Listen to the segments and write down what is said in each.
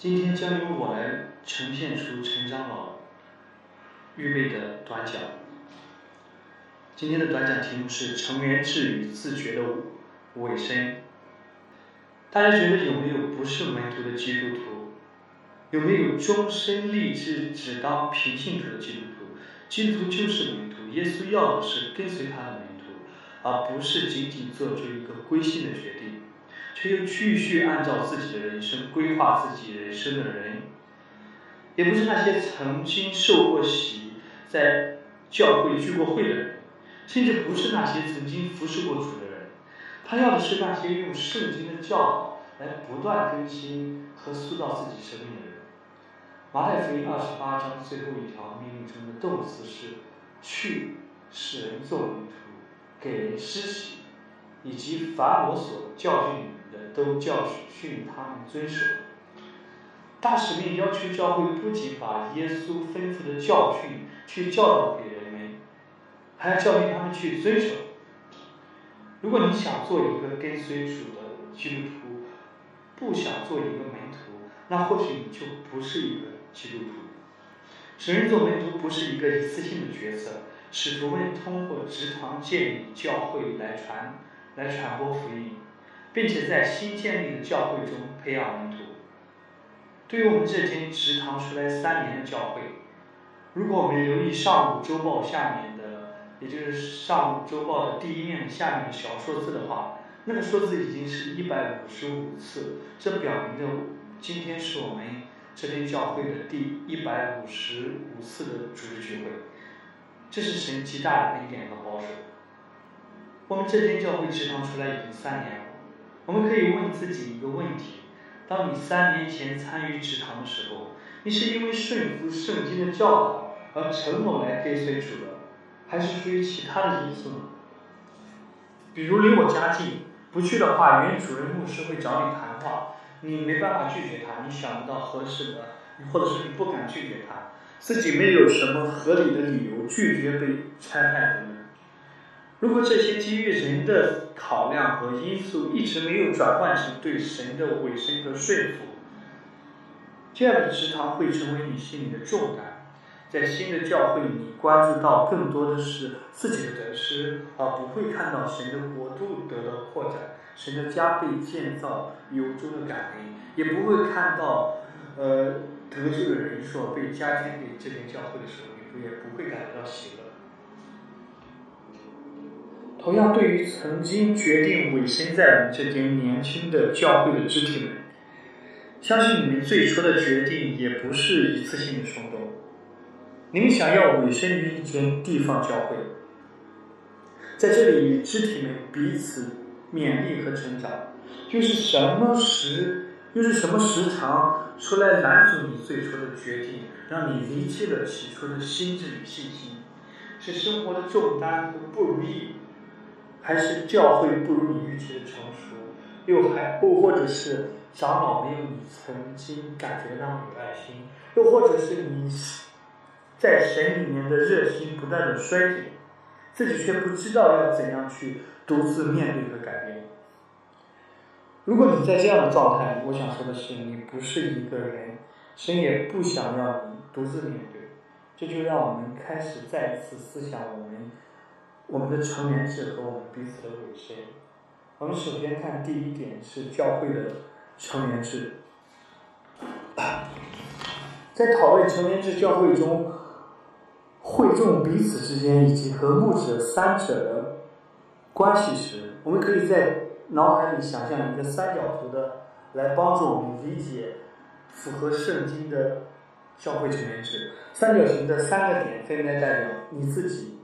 今天将由我来呈现出陈长老预备的短讲。今天的短讲题目是“成员制与自觉的尾声”。大家觉得有没有不是门徒的基督徒？有没有终身立志只当平信徒的基督徒？基督徒就是门徒，耶稣要的是跟随他的门徒，而不是仅仅做出一个归信的决定，却又继续按照自己的人生规划自己人生的人，也不是那些曾经受过洗，在教会聚过会的人，甚至不是那些曾经服侍过主的人，他要的是那些用圣经的教导来不断更新和塑造自己生命的人。马太福音二十八章最后一条命令中的动词是“去使人做门徒，给人施洗，以及凡我所教训你都教训他们遵守。”大使命要求教会不仅把耶稣吩咐的教训去教导给人们，还要教训他们去遵守。如果你想做一个跟随主的基督徒，不想做一个门徒，那或许你就不是一个。基督徒，使人做门徒不是一个一次性的决策。使徒们通过职堂建立教会来传、来传播福音，并且在新建立的教会中培养门徒。对于我们这间职堂出来三年的教会，如果我们留意上午周报下面的，也就是上午周报的第一面下面的小数字的话，那个数字已经是一百五十五次。这表明着今天是我们。这间教会的第一百五十五次的主日聚会，这是神极大的恩典和保守。我们这间教会职堂出来已经三年，我们可以问自己一个问题：当你三年前参与职堂的时候，你是因为顺服圣经的教导而承诺来跟随主的，还是出于其他的因素？比如离我家近，不去的话，原主任牧师会找你谈话。你没办法拒绝他，你想不到合适的，你或者是你不敢拒绝他，自己没有什么合理的理由拒绝被差派的人。如果这些基于人的考量和因素一直没有转换成对神的委身和顺服，这样的职堂会成为你心里的重担。在新的教会，你关注到更多的是自己的得失，而不会看到神的国度得到扩展。神的家被建造，由衷的感恩，也不会看到，呃，得救的人数被加添给这边教会的时候，你不也不会感觉到喜乐。同样，对于曾经决定委身在我们这间年轻的教会的肢体们，相信你们最初的决定也不是一次性的冲动。你们想要委身于一间地方教会，在这里与肢体们彼此。勉励和成长，又是什么时，又是什么时长出来拦阻你最初的决定，让你离弃了起初的心智与信心？是生活的重担和不如意，还是教会不如你预期的成熟？又还又或者是长老没有你曾经感觉那么有爱心？又或者是你在神里面的热心不断的衰减，自己却不知道要怎样去？独自面对和改变。如果你在这样的状态，我想说的是，你不是一个人，神也不想让你独自面对。这就让我们开始再次思想我们我们的成员制和我们彼此的委身。我们首先看第一点是教会的成员制。在讨论成员制教会中会众彼此之间以及和睦者三者的。关系时，我们可以在脑海里想象一个三角图的，来帮助我们理解符合圣经的教会成员制。三角形的三个点分别代表你自己、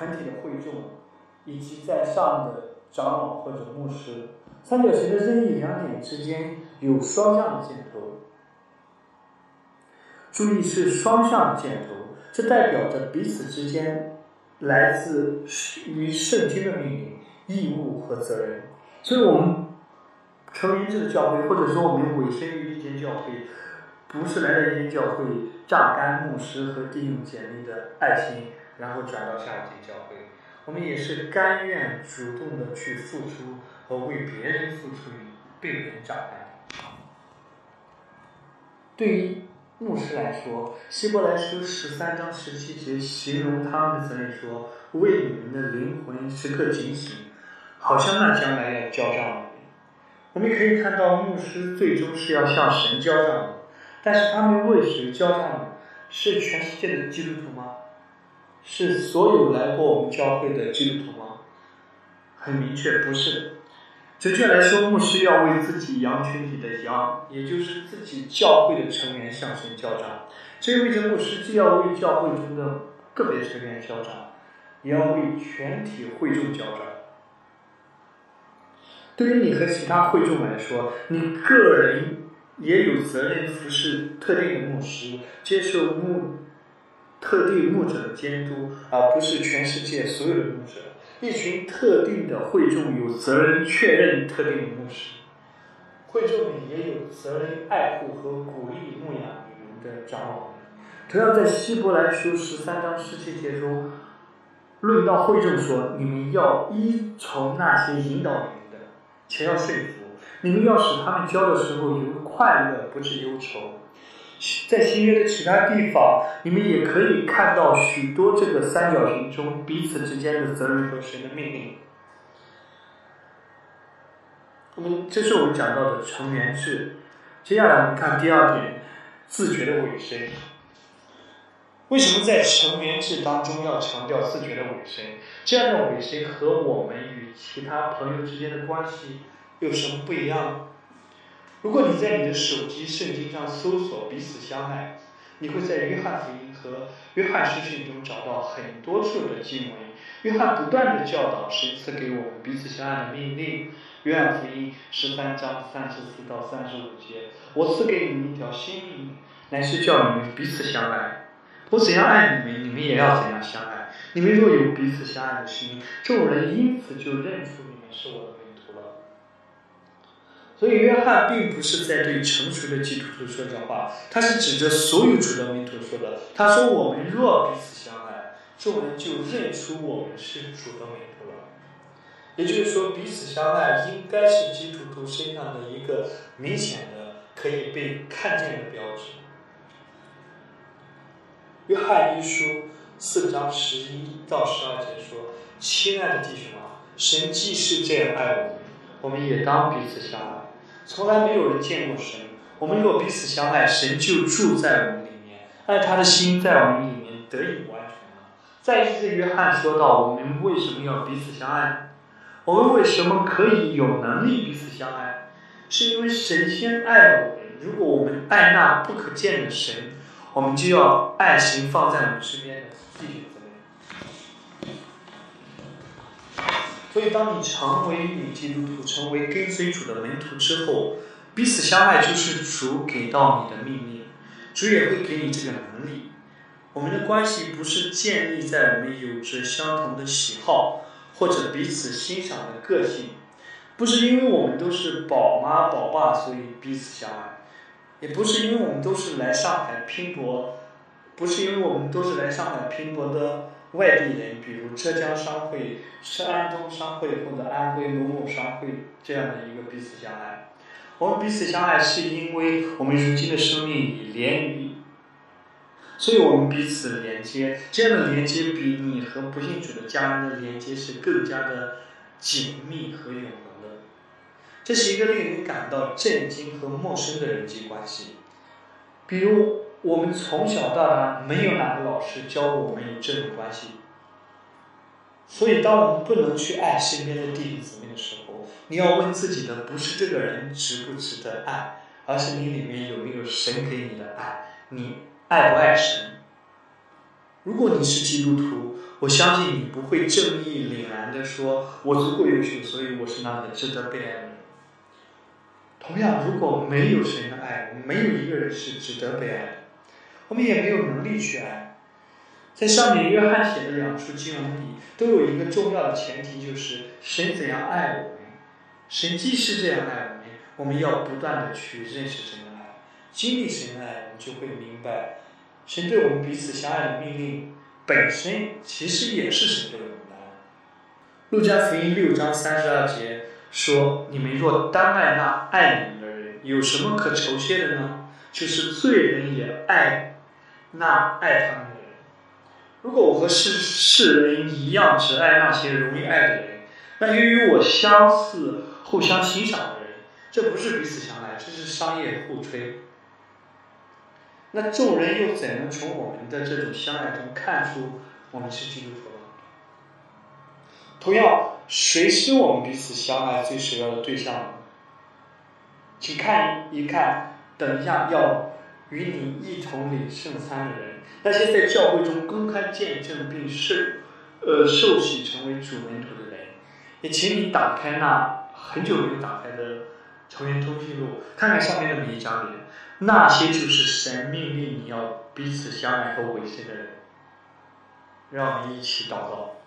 团体的会众以及在上的长老或者牧师。三角形的任意两点之间有双向的箭头，注意是双向箭头，这代表着彼此之间。来自于圣经的命令、义务和责任，所以我们成员制的教会，或者说我们委身于一间教会，不是来到一间教会榨干牧师和弟兄姐妹的爱心，然后转到下一间教会。我们也是甘愿主动的去付出和为别人付出，被人榨干。对于牧师来说，希伯来书十三章十七节形容他们的责任说：“为你们的灵魂时刻警醒，好像那将来要交账的我们可以看到，牧师最终是要向神交账的，但是他们为谁交账呢？是全世界的基督徒吗？是所有来过我们教会的基督徒吗？很明确，不是。准确来说，牧师要为自己羊群里的羊，也就是自己教会的成员向神交账。这意味着牧师既要为教会中的个别成员交账，也要为全体会众交账。对于你和其他会众来说，你个人也有责任服侍特定的牧师，接受牧特定牧者的监督，而不是全世界所有的牧者。一群特定的会众有责任确认特定的牧师，会众们也有责任爱护和鼓励牧养你们的长老们。同样，在希伯来书十三章十七节中，论到会众说：“你们要依从那些引导你们的。”且要说服你们，要使他们教的时候有快乐，不是忧愁。在新约的其他地方，你们也可以看到许多这个三角形中彼此之间的责任和神的命令。我们这是我们讲到的成员制。接下来我们看第二点，自觉的尾声。为什么在成员制当中要强调自觉的尾声？这样的尾声和我们与其他朋友之间的关系有什么不一样？如果你在你的手机圣经上搜索“彼此相爱”，你会在约翰福音和约翰书信中找到很多处的经文。约翰不断的教导神赐给我们彼此相爱的命令。约翰福音十三章三十四到三十五节：“我赐给你们一条新命令，乃是叫你们彼此相爱。”我怎样爱你们，你们也要怎样相爱。你们若有彼此相爱的心，众人因此就认出你们是我的门。所以，约翰并不是在对成熟的基督徒说这话，他是指着所有主的门徒说的。他说：“我们若彼此相爱，众人就认出我们是主的门徒了。”也就是说，彼此相爱应该是基督徒身上的一个明显的、可以被看见的标志。约翰一书四章十一到十二节说：“亲爱的弟兄啊，神既是这样爱我们，我们也当彼此相爱。从来没有人见过神，我们若彼此相爱，神就住在我们里面，爱他的心在我们里面得以完全了。”再一次，约翰说到：“我们为什么要彼此相爱？我们为什么可以有能力彼此相爱？是因为神先爱了我们。如果我们爱那不可见的神。”我们就要爱心放在我们身边的弟兄所以，当你成为女基督徒，成为跟随主的门徒之后，彼此相爱就是主给到你的命令，主也会给你这个能力。我们的关系不是建立在我们有着相同的喜好或者彼此欣赏的个性，不是因为我们都是宝妈宝爸所以彼此相爱。也不是因为我们都是来上海拼搏，不是因为我们都是来上海拼搏的外地人，比如浙江商会、是安东商会或者安徽某某商会这样的一个彼此相爱。我们彼此相爱是因为我们如今的生命已连于，所以我们彼此连接。这样的连接比你和不信主的家人的连接是更加的紧密和永恒的。这是一个令人感到震惊和陌生的人际关系。比如，我们从小到大没有哪个老师教过我们有这种关系。所以，当我们不能去爱身边的弟弟姊妹的时候，你要问自己的不是这个人值不值得爱，而是你里面有没有神给你的爱，你爱不爱神？如果你是基督徒，我相信你不会正义凛然的说：“我足够优秀，所以我是那个值得被爱的人。”同样，如果没有神的爱，没有一个人是值得被爱的，我们也没有能力去爱。在上面，约翰写的两处经文里，都有一个重要的前提，就是神怎样爱我们。神既是这样爱我们，我们要不断的去认识神的爱，经历神的爱，我们就会明白，神对我们彼此相爱的命令本身其实也是神对我们的爱。路加福音六章三十二节。说：“你们若单爱那爱你们的人，有什么可酬谢的呢？就是罪人也爱那爱他们的人。如果我和世世人一样只爱那些容易爱的人，那与我相似、互相欣赏的人，这不是彼此相爱，这是商业互吹。那众人又怎能从我们的这种相爱中看出我们是基督徒呢？同样，谁是我们彼此相爱最首要的对象呢？请看一看，等一下要与你一同领圣餐的人，那些在教会中公开见证并受呃受洗成为主门徒的人，也请你打开那很久没有打开的成员通讯录，看看上面的每一张脸。那些就是神命令你要彼此相爱和维系的人，让我们一起祷告。